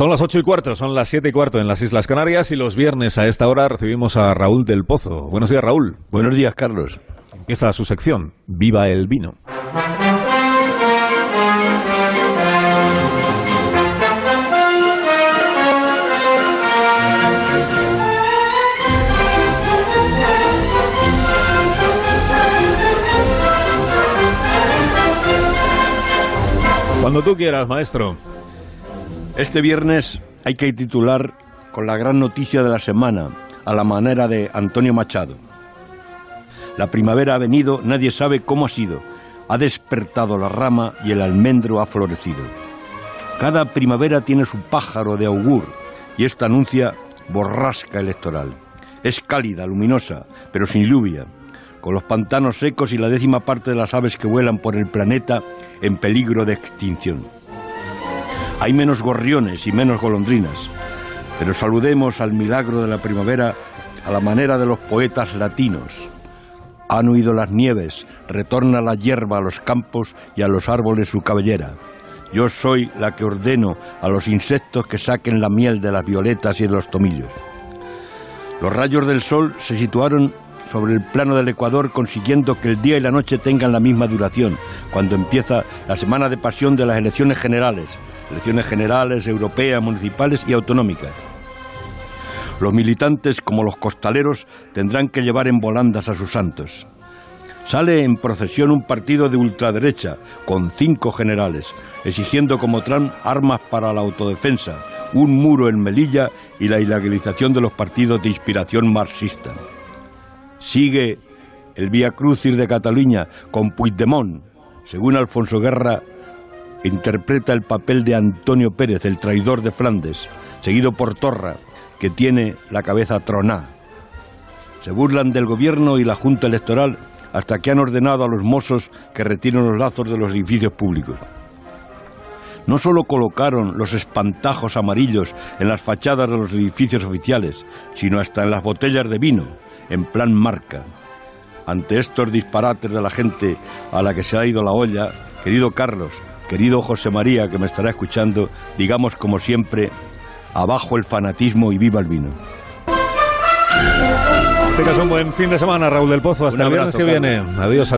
Son las ocho y cuarto, son las siete y cuarto en las Islas Canarias y los viernes a esta hora recibimos a Raúl del Pozo. Buenos días, Raúl. Buenos días, Carlos. Empieza su sección, Viva el Vino. Cuando tú quieras, maestro. Este viernes hay que titular con la gran noticia de la semana, a la manera de Antonio Machado. La primavera ha venido, nadie sabe cómo ha sido. Ha despertado la rama y el almendro ha florecido. Cada primavera tiene su pájaro de augur y esta anuncia borrasca electoral. Es cálida, luminosa, pero sin lluvia, con los pantanos secos y la décima parte de las aves que vuelan por el planeta en peligro de extinción. Hay menos gorriones y menos golondrinas, pero saludemos al milagro de la primavera a la manera de los poetas latinos. Han huido las nieves, retorna la hierba a los campos y a los árboles su cabellera. Yo soy la que ordeno a los insectos que saquen la miel de las violetas y de los tomillos. Los rayos del sol se situaron sobre el plano del Ecuador consiguiendo que el día y la noche tengan la misma duración, cuando empieza la semana de pasión de las elecciones generales, elecciones generales, europeas, municipales y autonómicas. Los militantes, como los costaleros, tendrán que llevar en volandas a sus santos. Sale en procesión un partido de ultraderecha, con cinco generales, exigiendo como Trump armas para la autodefensa, un muro en Melilla y la ilegalización de los partidos de inspiración marxista. Sigue el Vía Crucis de Cataluña con Puigdemont. Según Alfonso Guerra, interpreta el papel de Antonio Pérez, el traidor de Flandes, seguido por Torra, que tiene la cabeza troná. Se burlan del gobierno y la Junta Electoral hasta que han ordenado a los mozos que retiren los lazos de los edificios públicos. No solo colocaron los espantajos amarillos en las fachadas de los edificios oficiales, sino hasta en las botellas de vino, en plan marca. Ante estos disparates de la gente a la que se ha ido la olla, querido Carlos, querido José María que me estará escuchando, digamos como siempre, abajo el fanatismo y viva el vino. Tengas un buen fin de semana, Raúl del Pozo. Hasta el viernes que viene. Adiós.